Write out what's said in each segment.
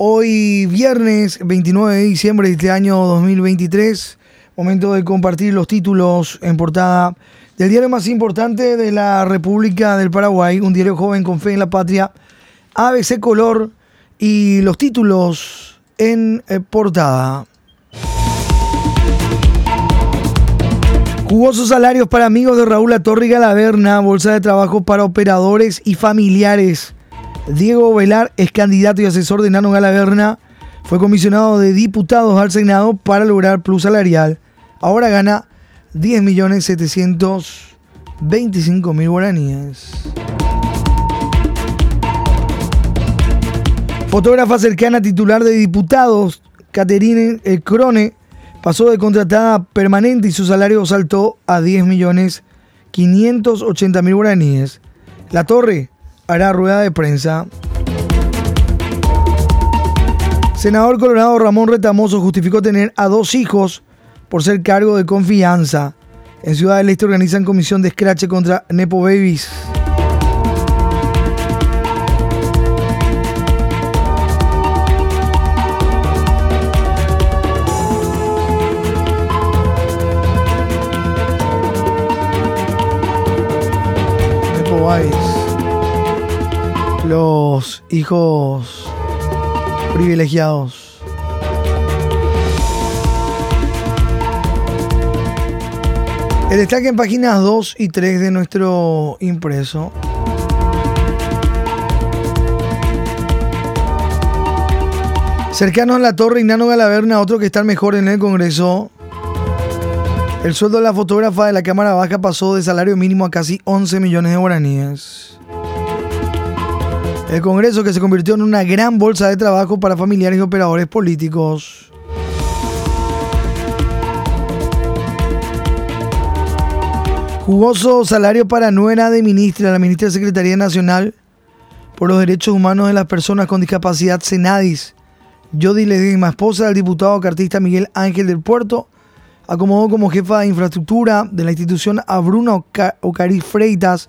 Hoy viernes 29 de diciembre de este año 2023, momento de compartir los títulos en portada del diario más importante de la República del Paraguay, un diario joven con fe en la patria, ABC Color y los títulos en eh, portada. Jugosos salarios para amigos de Raúl Atorre y Galaverna, bolsa de trabajo para operadores y familiares. Diego Velar es candidato y asesor de Nano Galaverna. Fue comisionado de diputados al Senado para lograr plus salarial. Ahora gana 10.725.000 guaraníes. Fotógrafa cercana titular de diputados, Caterine Crone, pasó de contratada permanente y su salario saltó a 10.580.000 guaraníes. La Torre hará rueda de prensa. Senador Colorado Ramón Retamoso justificó tener a dos hijos por ser cargo de confianza. En Ciudad del Este organizan comisión de escrache contra Nepo Babies. Nepo Babies. Los hijos privilegiados. El destaque en páginas 2 y 3 de nuestro impreso. Cercano a la torre, Ignano Galaverna, otro que está mejor en el Congreso. El sueldo de la fotógrafa de la Cámara Baja pasó de salario mínimo a casi 11 millones de guaraníes. El Congreso que se convirtió en una gran bolsa de trabajo para familiares y operadores políticos. Jugoso salario para nuera de ministra, la ministra de Secretaría Nacional por los Derechos Humanos de las Personas con Discapacidad, Senadis. Jody Ledesma, esposa del diputado cartista Miguel Ángel del Puerto, acomodó como jefa de infraestructura de la institución a Bruno Ocariz Freitas,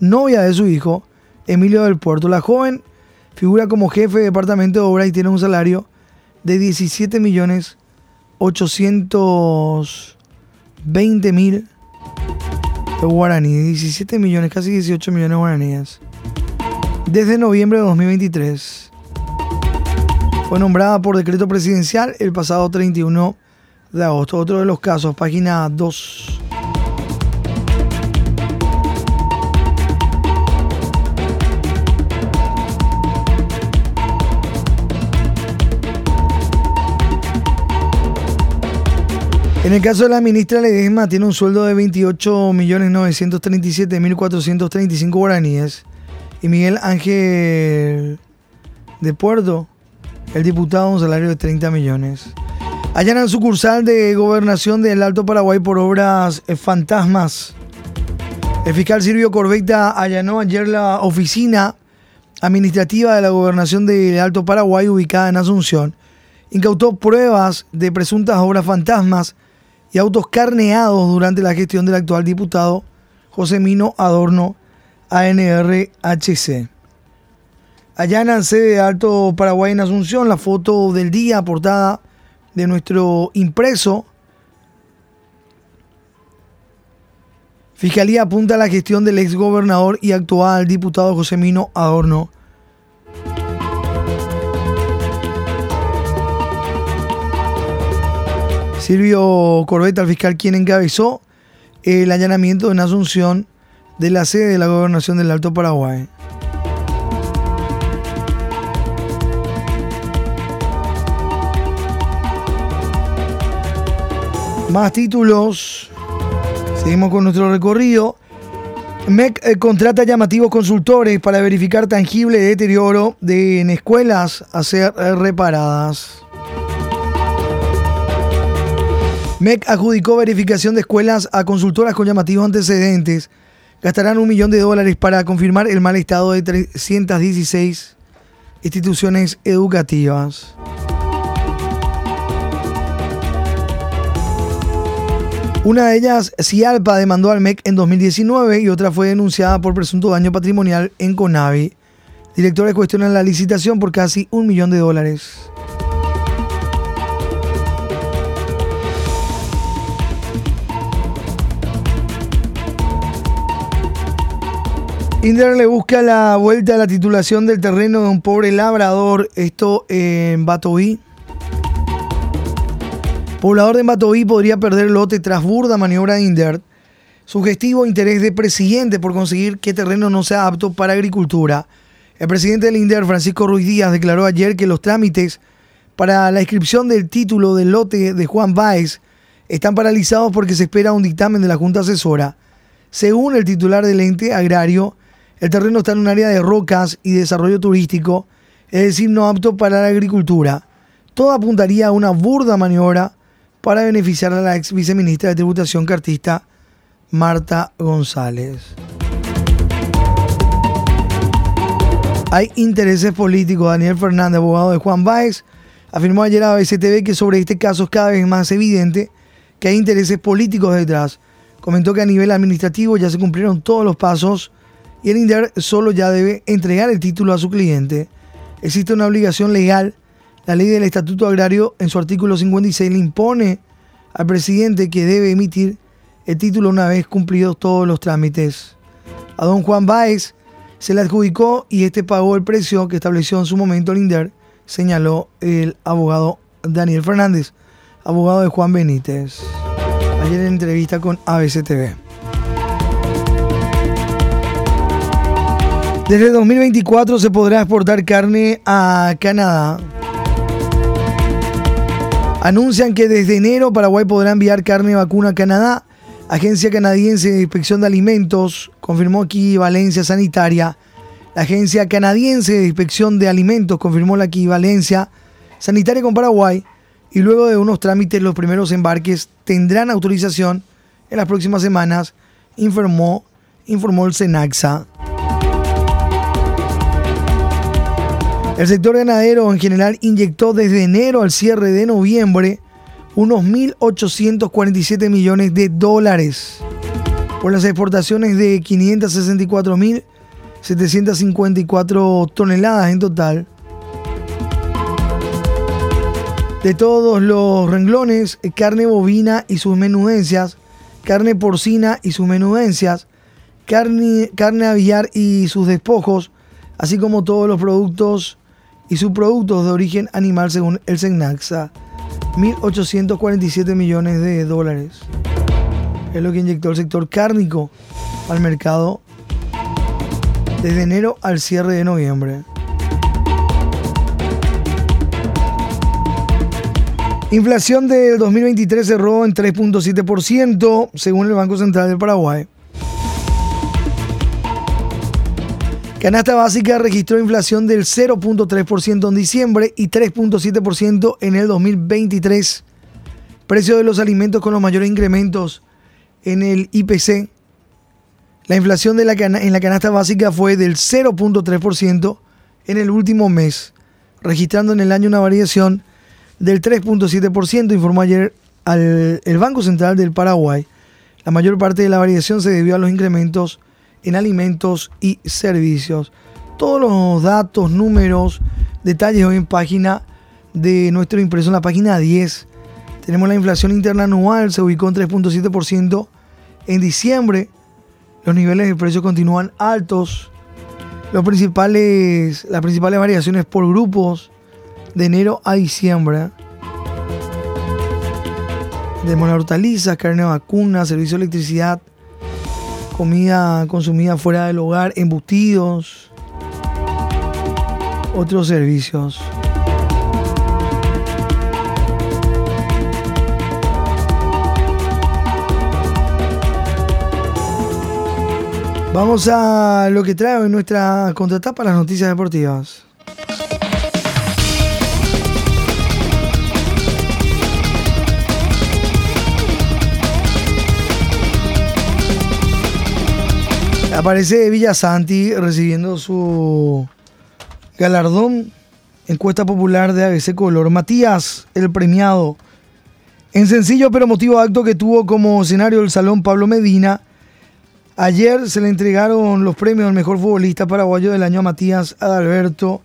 novia de su hijo, Emilio del Puerto. La joven figura como jefe de departamento de obra y tiene un salario de 17 millones 820 mil de guaraní, 17 millones, casi 18 millones de guaraníes. Desde noviembre de 2023. Fue nombrada por decreto presidencial el pasado 31 de agosto. Otro de los casos, página 2. En el caso de la ministra Ledesma, tiene un sueldo de 28.937.435 guaraníes. Y Miguel Ángel de Puerto, el diputado, un salario de 30 millones. Allanan sucursal de gobernación del Alto Paraguay por obras eh, fantasmas. El fiscal Silvio Corbeita allanó ayer la oficina administrativa de la gobernación del Alto Paraguay ubicada en Asunción. Incautó pruebas de presuntas obras fantasmas y autos carneados durante la gestión del actual diputado José Mino Adorno, ANRHC. Allá en sede de Alto Paraguay en Asunción, la foto del día portada de nuestro impreso. Fiscalía apunta a la gestión del ex gobernador y actual diputado José Mino Adorno Silvio Corbeta, el fiscal quien encabezó el allanamiento en Asunción de la sede de la gobernación del Alto Paraguay. Más títulos. Seguimos con nuestro recorrido. MEC eh, contrata llamativos consultores para verificar tangible deterioro de, en escuelas a ser eh, reparadas. MEC adjudicó verificación de escuelas a consultoras con llamativos antecedentes. Gastarán un millón de dólares para confirmar el mal estado de 316 instituciones educativas. Una de ellas, Cialpa, demandó al MEC en 2019 y otra fue denunciada por presunto daño patrimonial en Conavi. Directores cuestionan la licitación por casi un millón de dólares. Inder le busca la vuelta a la titulación del terreno de un pobre labrador, esto en Batoí. Poblador de Batoí podría perder lote tras burda maniobra de Inder. Sugestivo interés de presidente por conseguir que terreno no sea apto para agricultura. El presidente del INDER, Francisco Ruiz Díaz, declaró ayer que los trámites para la inscripción del título del lote de Juan Báez están paralizados porque se espera un dictamen de la Junta Asesora. Según el titular del ente agrario, el terreno está en un área de rocas y desarrollo turístico, es decir, no apto para la agricultura. Todo apuntaría a una burda maniobra para beneficiar a la ex viceministra de Tributación cartista Marta González. Hay intereses políticos. Daniel Fernández, abogado de Juan Báez, afirmó ayer a BCTV que sobre este caso es cada vez más evidente que hay intereses políticos detrás. Comentó que a nivel administrativo ya se cumplieron todos los pasos y el INDER solo ya debe entregar el título a su cliente. Existe una obligación legal. La ley del Estatuto Agrario en su artículo 56 le impone al presidente que debe emitir el título una vez cumplidos todos los trámites. A don Juan Báez se le adjudicó y este pagó el precio que estableció en su momento el INDER, señaló el abogado Daniel Fernández, abogado de Juan Benítez. Ayer en entrevista con ABCTV. Desde 2024 se podrá exportar carne a Canadá. Anuncian que desde enero Paraguay podrá enviar carne vacuna a Canadá. Agencia Canadiense de Inspección de Alimentos confirmó equivalencia sanitaria. La Agencia Canadiense de Inspección de Alimentos confirmó la equivalencia sanitaria con Paraguay y luego de unos trámites los primeros embarques tendrán autorización en las próximas semanas, informó, informó el Senaxa. El sector ganadero en general inyectó desde enero al cierre de noviembre unos 1.847 millones de dólares por las exportaciones de 564.754 toneladas en total. De todos los renglones, carne bovina y sus menudencias, carne porcina y sus menudencias, carne, carne aviar y sus despojos, así como todos los productos y subproductos de origen animal según el SENAXA. 1.847 millones de dólares. Es lo que inyectó el sector cárnico al mercado desde enero al cierre de noviembre. Inflación del 2023 cerró en 3.7% según el Banco Central del Paraguay. Canasta básica registró inflación del 0.3% en diciembre y 3.7% en el 2023. Precio de los alimentos con los mayores incrementos en el IPC. La inflación en la canasta básica fue del 0.3% en el último mes, registrando en el año una variación del 3.7%, informó ayer el Banco Central del Paraguay. La mayor parte de la variación se debió a los incrementos en alimentos y servicios. Todos los datos, números, detalles hoy en página de nuestro impreso en la página 10. Tenemos la inflación interna anual, se ubicó en 3.7% en diciembre. Los niveles de precios continúan altos. Las principales variaciones por grupos de enero a diciembre. Tenemos la hortalizas, carne vacuna, servicio de electricidad, comida consumida fuera del hogar, embutidos, otros servicios. Vamos a lo que trae nuestra contratapa las noticias deportivas. Aparece Villa Santi recibiendo su galardón, encuesta popular de ABC Color. Matías, el premiado, en sencillo pero motivo acto que tuvo como escenario el Salón Pablo Medina, Ayer se le entregaron los premios al mejor futbolista paraguayo del año a Matías Adalberto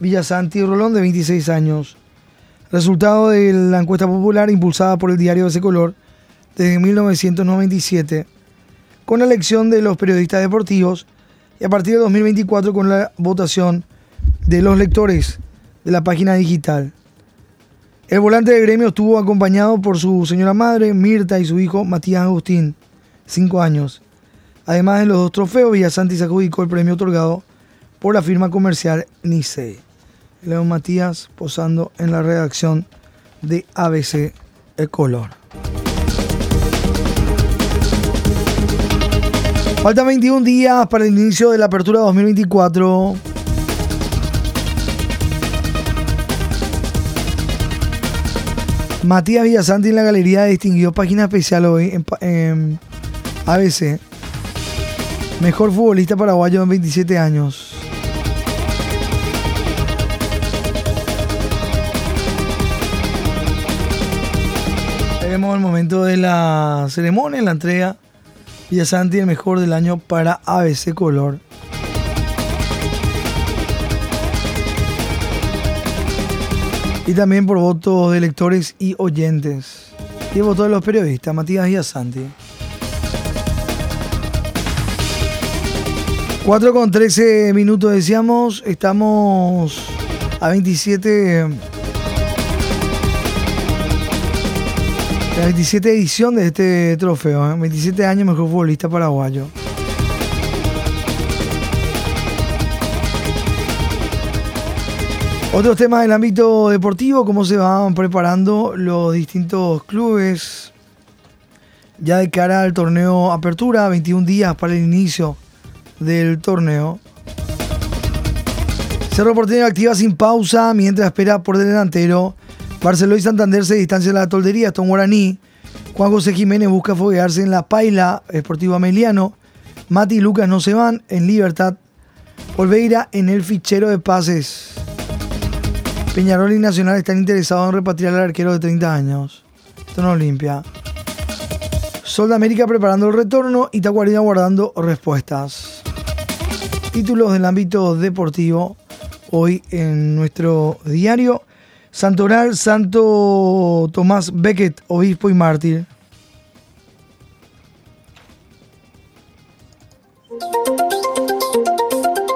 Villasanti Rolón, de 26 años. Resultado de la encuesta popular impulsada por el diario de ese color desde 1997, con la elección de los periodistas deportivos y a partir de 2024 con la votación de los lectores de la página digital. El volante de gremio estuvo acompañado por su señora madre, Mirta, y su hijo, Matías Agustín, 5 años. Además de los dos trofeos, Villasanti se adjudicó el premio otorgado por la firma comercial Nice. León Matías posando en la redacción de ABC El Color. Faltan 21 días para el inicio de la apertura 2024. Matías Villasanti en la galería distinguió página especial hoy en, ABC. Mejor futbolista paraguayo en 27 años. Tenemos el momento de la ceremonia, la entrega. Villasanti, el mejor del año para ABC Color. y también por votos de lectores y oyentes. Y voto de los periodistas, Matías y Asanti. 4 con 13 minutos decíamos, estamos a 27 la 27 edición de este trofeo, 27 ¿eh? años mejor futbolista paraguayo. Otros temas del ámbito deportivo, cómo se van preparando los distintos clubes ya de cara al torneo Apertura, 21 días para el inicio del torneo. Cerro Porteño activa sin pausa mientras espera por delantero. Barcelona y Santander se distancian de la toldería. Tom Guaraní. Juan José Jiménez busca foguearse en la Paila Esportivo Ameliano. Mati y Lucas no se van en libertad. Olveira en el fichero de pases. Peñarol y Nacional están interesados en repatriar al arquero de 30 años. Esto no Olimpia. Sol de América preparando el retorno y Tacuarina guardando respuestas. Títulos del ámbito deportivo hoy en nuestro diario. Santoral, Santo Tomás Beckett, obispo y mártir.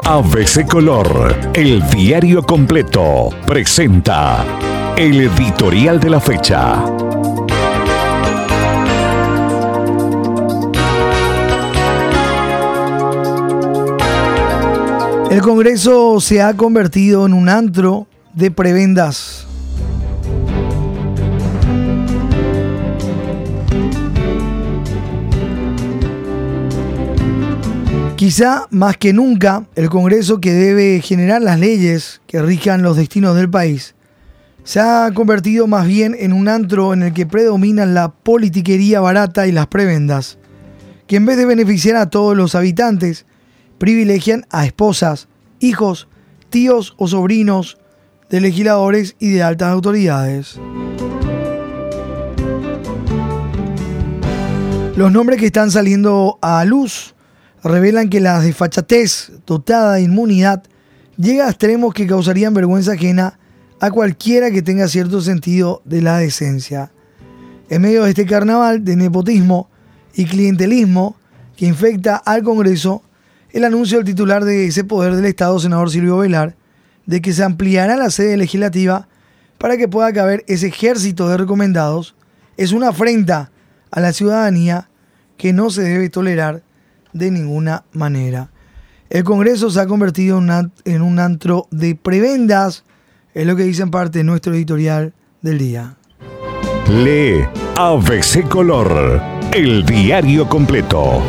ABC Color, el diario completo, presenta el editorial de la fecha. El Congreso se ha convertido en un antro de prebendas. Quizá más que nunca el Congreso que debe generar las leyes que rijan los destinos del país se ha convertido más bien en un antro en el que predominan la politiquería barata y las prebendas, que en vez de beneficiar a todos los habitantes, privilegian a esposas, hijos, tíos o sobrinos de legisladores y de altas autoridades. Los nombres que están saliendo a luz revelan que la desfachatez dotada de inmunidad llega a extremos que causarían vergüenza ajena a cualquiera que tenga cierto sentido de la decencia. En medio de este carnaval de nepotismo y clientelismo que infecta al Congreso, el anuncio del titular de ese poder del Estado, senador Silvio Velar, de que se ampliará la sede legislativa para que pueda caber ese ejército de recomendados, es una afrenta a la ciudadanía que no se debe tolerar de ninguna manera. El Congreso se ha convertido en, un antro de prebendas, es lo que dice en parte nuestro editorial del día. Lee ABC Color, el diario completo.